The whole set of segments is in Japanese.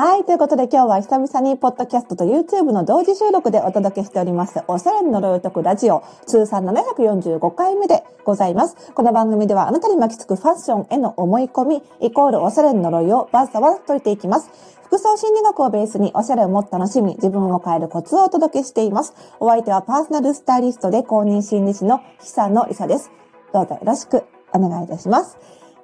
はい。ということで今日は久々にポッドキャストと YouTube の同時収録でお届けしております。おしゃれの呪いを解くラジオ通算745回目でございます。この番組ではあなたに巻きつくファッションへの思い込みイコールおしゃれの呪いをバッサバッ解いていきます。服装心理学をベースにおしゃれをもっと楽しみ、自分を変えるコツをお届けしています。お相手はパーソナルスタイリストで公認心理師の久野里沙です。どうぞよろしくお願いいたします。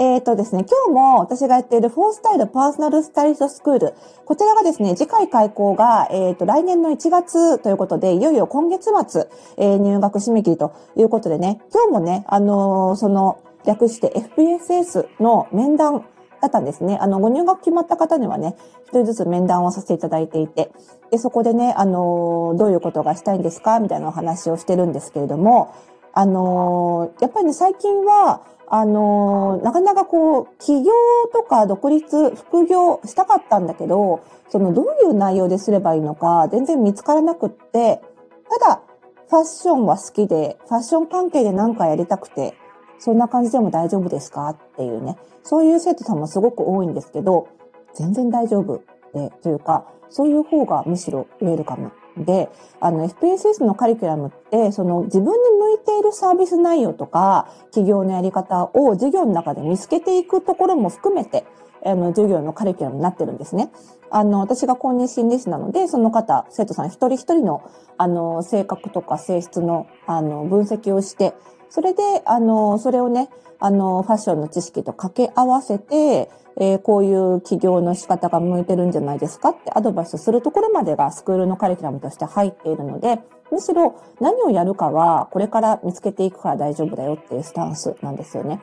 えっ、ー、とですね、今日も私がやっているフォースタイルパーソナルスタイリストスクール。こちらがですね、次回開講が、えっ、ー、と、来年の1月ということで、いよいよ今月末、えー、入学締め切りということでね、今日もね、あのその、略して FPSS の面談だったんですね。あの、ご入学決まった方にはね、一人ずつ面談をさせていただいていて、で、そこでね、あのどういうことがしたいんですか？みたいなお話をしてるんですけれども、あのやっぱりね、最近は、あのなかなかこう、起業とか独立、副業したかったんだけど、そのどういう内容ですればいいのか全然見つからなくって、ただ、ファッションは好きで、ファッション関係で何かやりたくて、そんな感じでも大丈夫ですか？っていうね、そういう生徒さんもすごく多いんですけど、全然大丈夫で、というか、そういう方がむしろウェルカムで、あの、FPSS のカリキュラムって、その自分に向いているサービス内容とか、企業のやり方を授業の中で見つけていくところも含めて、あの、授業のカリキュラムになってるんですね。あの、私が公認心理師なので、その方、生徒さん一人一人の、あの、性格とか性質の、あの、分析をして、それで、あの、それをね、あの、ファッションの知識と掛け合わせて、えー、こういう起業の仕方が向いてるんじゃないですかってアドバイスするところまでがスクールのカリキュラムとして入っているので、むしろ何をやるかはこれから見つけていくから大丈夫だよっていうスタンスなんですよね。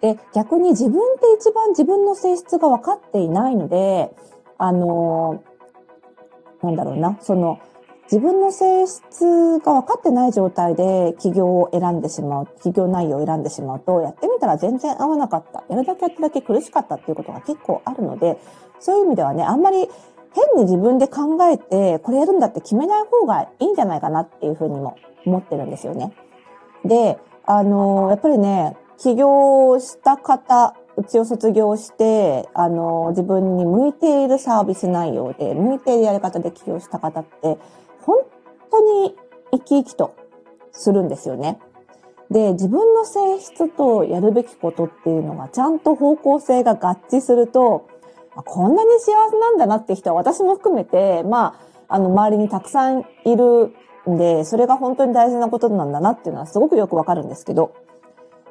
で、逆に自分って一番自分の性質が分かっていないので、あのー、なんだろうな、その、自分の性質が分かってない状態で起業を選んでしまう、起業内容を選んでしまうと、やってみたら全然合わなかった。やるだけやっただけ苦しかったっていうことが結構あるので、そういう意味ではね、あんまり変に自分で考えて、これやるんだって決めない方がいいんじゃないかなっていうふうにも思ってるんですよね。で、あのやっぱりね、起業した方、うちを卒業して、あの自分に向いているサービス内容で、向いているやり方で起業した方って、当に生き生きとするんですよね。で、自分の性質とやるべきことっていうのがちゃんと方向性が合致すると、こんなに幸せなんだなって人は私も含めて、まあ、あの、周りにたくさんいるんで、それが本当に大事なことなんだなっていうのはすごくよくわかるんですけど、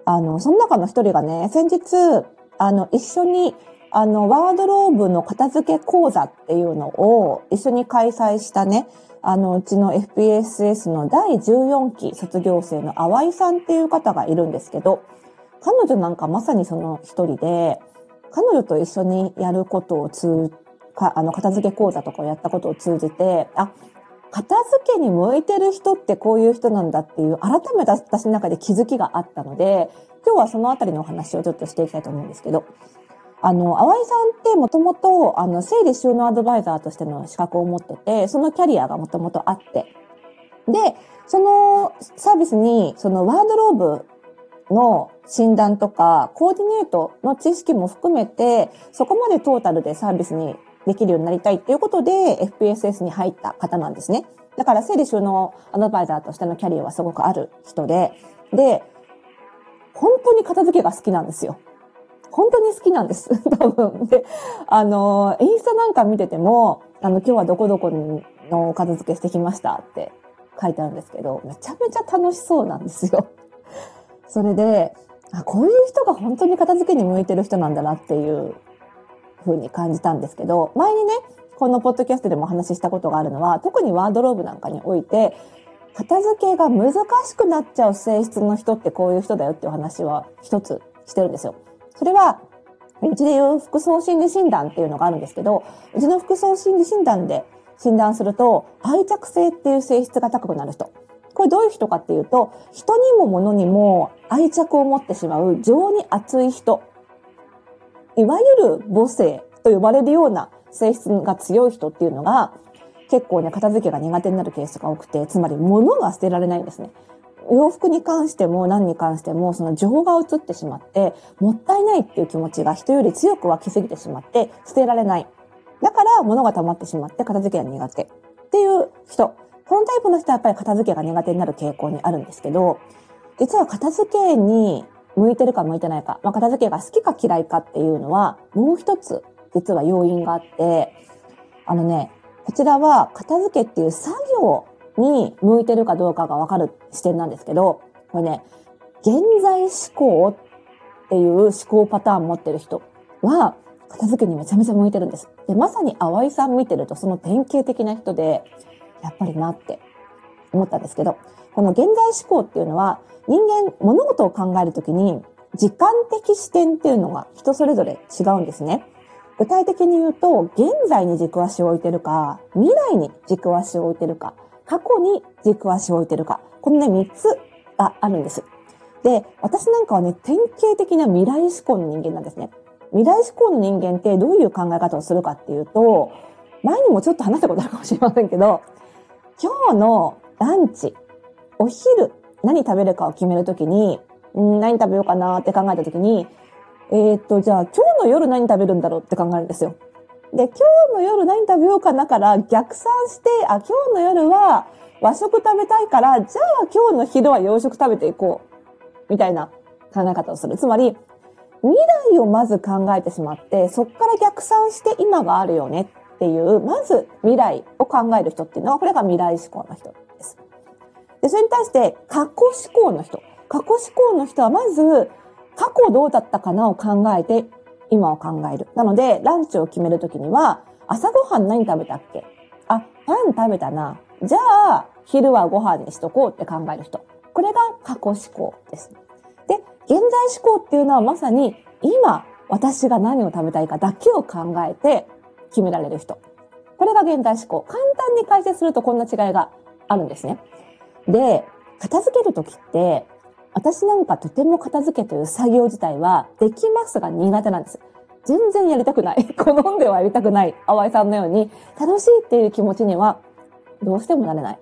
あの、その中の一人がね、先日、あの、一緒にあの、ワードローブの片付け講座っていうのを一緒に開催したね、あの、うちの FPSS の第14期卒業生の淡井さんっていう方がいるんですけど、彼女なんかまさにその一人で、彼女と一緒にやることを通、かあの、片付け講座とかをやったことを通じて、あ、片付けに向いてる人ってこういう人なんだっていう改めて私の中で気づきがあったので、今日はそのあたりのお話をちょっとしていきたいと思うんですけど、あの、淡井さんってもともと、あの、整理収納アドバイザーとしての資格を持ってて、そのキャリアがもともとあって。で、そのサービスに、そのワードローブの診断とか、コーディネートの知識も含めて、そこまでトータルでサービスにできるようになりたいっていうことで、FPSS に入った方なんですね。だから、整理収納アドバイザーとしてのキャリアはすごくある人で、で、本当に片付けが好きなんですよ。本当に好きなんです。多分。で、あの、インスタなんか見てても、あの、今日はどこどこの片付けしてきましたって書いてあるんですけど、めちゃめちゃ楽しそうなんですよ。それで、あ、こういう人が本当に片付けに向いてる人なんだなっていう風に感じたんですけど、前にね、このポッドキャストでもお話ししたことがあるのは、特にワードローブなんかにおいて、片付けが難しくなっちゃう性質の人ってこういう人だよっていう話は一つしてるんですよ。それは、うちで言う服装心理診断っていうのがあるんですけど、うちの服装心理診断で診断すると、愛着性っていう性質が高くなる人。これどういう人かっていうと、人にも物にも愛着を持ってしまう情に熱い人。いわゆる母性と呼ばれるような性質が強い人っていうのが、結構ね、片付けが苦手になるケースが多くて、つまり物が捨てられないんですね。洋服に関しても何に関してもその情が移ってしまってもったいないっていう気持ちが人より強く湧きすぎてしまって捨てられない。だから物が溜まってしまって片付けが苦手っていう人。このタイプの人はやっぱり片付けが苦手になる傾向にあるんですけど、実は片付けに向いてるか向いてないか、まあ、片付けが好きか嫌いかっていうのは、もう一つ実は要因があって、あのね、こちらは片付けっていう作業に向いてるかどうかがわかる視点なんですけど、これね、現在思考っていう思考パターン持ってる人は、片付けにめちゃめちゃ向いてるんです。で、まさに淡井さん見てるとその典型的な人で、やっぱりなって思ったんですけど、この現在思考っていうのは、人間、物事を考えるときに、時間的視点っていうのが人それぞれ違うんですね。具体的に言うと、現在に軸足を置いてるか、未来に軸足を置いてるか、過去に軸足を置いてるか、このね、3つがあるんです。で、私なんかはね、典型的な未来思考の人間なんですね。未来思考の人間ってどういう考え方をするかっていうと、前にもちょっと話したことあるかもしれませんけど、今日のランチ、お昼、何食べるかを決めるときに、ん何食べようかなって考えたときに、えー、っと、じゃあ今日の夜何食べるんだろうって考えるんですよ。で、今日の夜何食べようかなから逆算して、あ、今日の夜は和食食べたいから、じゃあ今日の昼は洋食食べていこう。みたいな考え方をする。つまり、未来をまず考えてしまって、そこから逆算して今があるよねっていう、まず未来を考える人っていうのは、これが未来思考の人です。で、それに対して過去思考の人。過去思考の人はまず、過去どうだったかなを考えて、今を考える。なので、ランチを決めるときには、朝ごはん何食べたっけ？あ、パン食べたな。じゃあ、昼はご飯にしとこうって考える人。これが過去思考です。で、現在思考っていうのはまさに、今、私が何を食べたいかだけを考えて、決められる人。これが現代思考。簡単に解説するとこんな違いがあるんですね。で、片付けるときって、私なんかとても片付けという作業自体はできますが苦手なんです。全然やりたくない。好んではやりたくない。淡井さんのように楽しいっていう気持ちにはどうしてもなれない。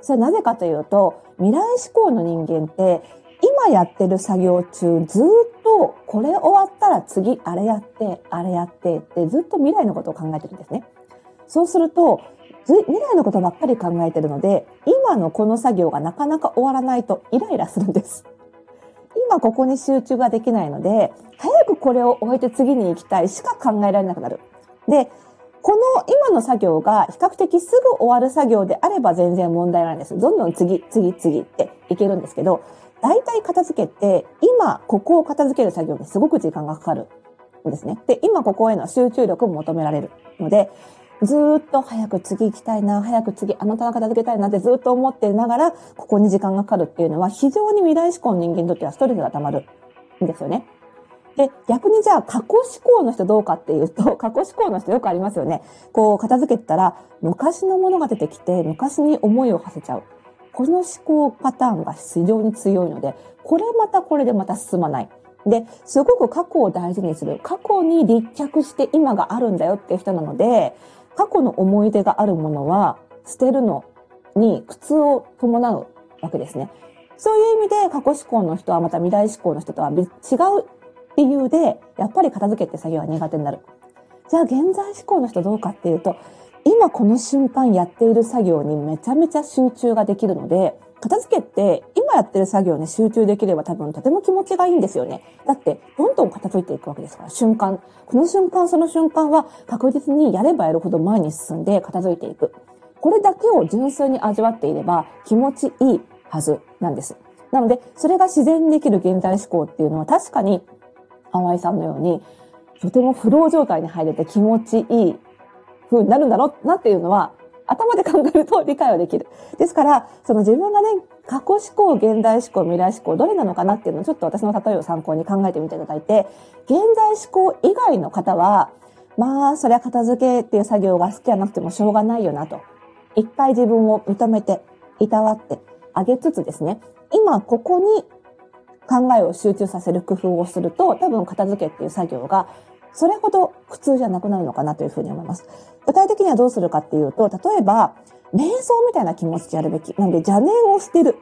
それはなぜかというと、未来思考の人間って今やってる作業中ずっとこれ終わったら次あれやって、あれやってってずっと未来のことを考えてるんですね。そうすると、未来のことばっかり考えてるので、今のこの作業がなかなか終わらないとイライラするんです。今ここに集中ができないので、早くこれを終えて次に行きたいしか考えられなくなる。で、この今の作業が比較的すぐ終わる作業であれば全然問題ないんです。どんどん次、次、次っていけるんですけど、大体片付けって今ここを片付ける作業にすごく時間がかかるんですね。で、今ここへの集中力も求められるので、ずっと早く次行きたいな、早く次あの棚片付けたいなってずっと思ってながら、ここに時間がかかるっていうのは非常に未来志向の人間にとってはストレスが溜まるんですよね。で、逆にじゃあ過去思考の人どうかっていうと、過去思考の人よくありますよね。こう片付けたら昔のものが出てきて昔に思いを馳せちゃう。この思考パターンが非常に強いので、これまたこれでまた進まない。で、すごく過去を大事にする。過去に立脚して今があるんだよっていう人なので、過去の思い出があるものは捨てるのに苦痛を伴うわけですね。そういう意味で過去思考の人はまた未来思考の人とは違う理由で、やっぱり片付けって作業は苦手になる。じゃあ現在思考の人どうかっていうと、今この瞬間やっている作業にめちゃめちゃ集中ができるので、片付けって今やってる作業に集中できれば多分とても気持ちがいいんですよね。だってどんどん片付いていくわけですから、瞬間。この瞬間その瞬間は確実にやればやるほど前に進んで片付いていく。これだけを純粋に味わっていれば気持ちいいはずなんです。なので、それが自然にできる現在思考っていうのは確かに、淡井さんのように、とてもフロー状態に入れて気持ちいい風になるんだろうなっていうのは頭で考えると理解はできる。ですから、その自分がね、過去思考、現代思考、未来思考、どれなのかなっていうのをちょっと私の例えを参考に考えてみていただいて、現在思考以外の方は、まあ、そりゃ片付けっていう作業が好きじゃなくてもしょうがないよなと。一回自分を認めて、いたわってあげつつですね、今ここに考えを集中させる工夫をすると、多分片付けっていう作業がそれほど苦痛じゃなくなるのかなというふうに思います。具体的にはどうするかっていうと、例えば、瞑想みたいな気持ちでやるべき。なんで邪念を捨てる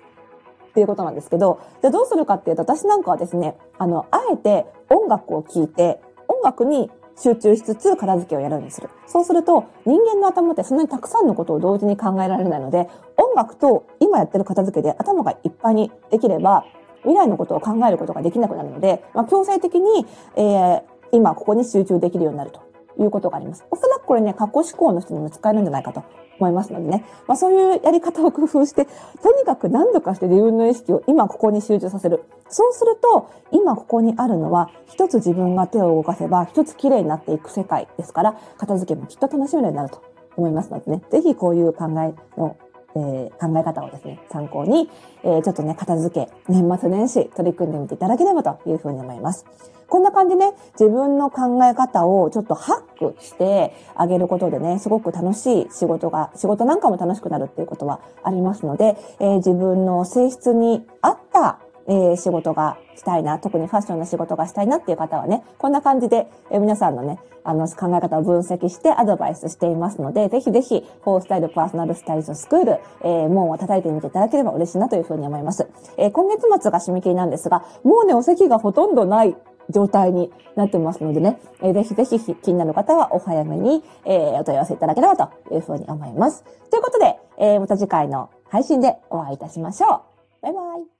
っていうことなんですけど、じゃあどうするかっていうと、私なんかはですね、あの、あえて音楽を聴いて、音楽に集中しつつ片付けをやるようにする。そうすると、人間の頭ってそんなにたくさんのことを同時に考えられないので、音楽と今やってる片付けで頭がいっぱいにできれば、未来のことを考えることができなくなるので、まあ、強制的に、えー、今ここに集中できるようになるということがあります。おそらくこれね、過去思考の人にも使えるんじゃないかと思いますのでね。まあそういうやり方を工夫して、とにかく何度かして自分の意識を今ここに集中させる。そうすると、今ここにあるのは、一つ自分が手を動かせば、一つ綺麗になっていく世界ですから、片付けもきっと楽しめるようになると思いますのでね。ぜひこういう考えのえー、考え方をですね、参考に、えー、ちょっとね、片付け、年末年始取り組んでみていただければというふうに思います。こんな感じで、ね、自分の考え方をちょっとハックしてあげることでね、すごく楽しい仕事が、仕事なんかも楽しくなるっていうことはありますので、えー、自分の性質に合ったえー、仕事がしたいな、特にファッションの仕事がしたいなっていう方はね、こんな感じで、えー、皆さんのね、あの、考え方を分析してアドバイスしていますので、ぜひぜひ、フォースタイルパーソナルスタイリストスクール、えー、門を叩いてみていただければ嬉しいなというふうに思います。えー、今月末が締め切りなんですが、もうね、お席がほとんどない状態になってますのでね、えー、ぜひぜひ気になる方はお早めに、えー、お問い合わせいただければというふうに思います。ということで、えー、また次回の配信でお会いいたしましょう。バイバイ。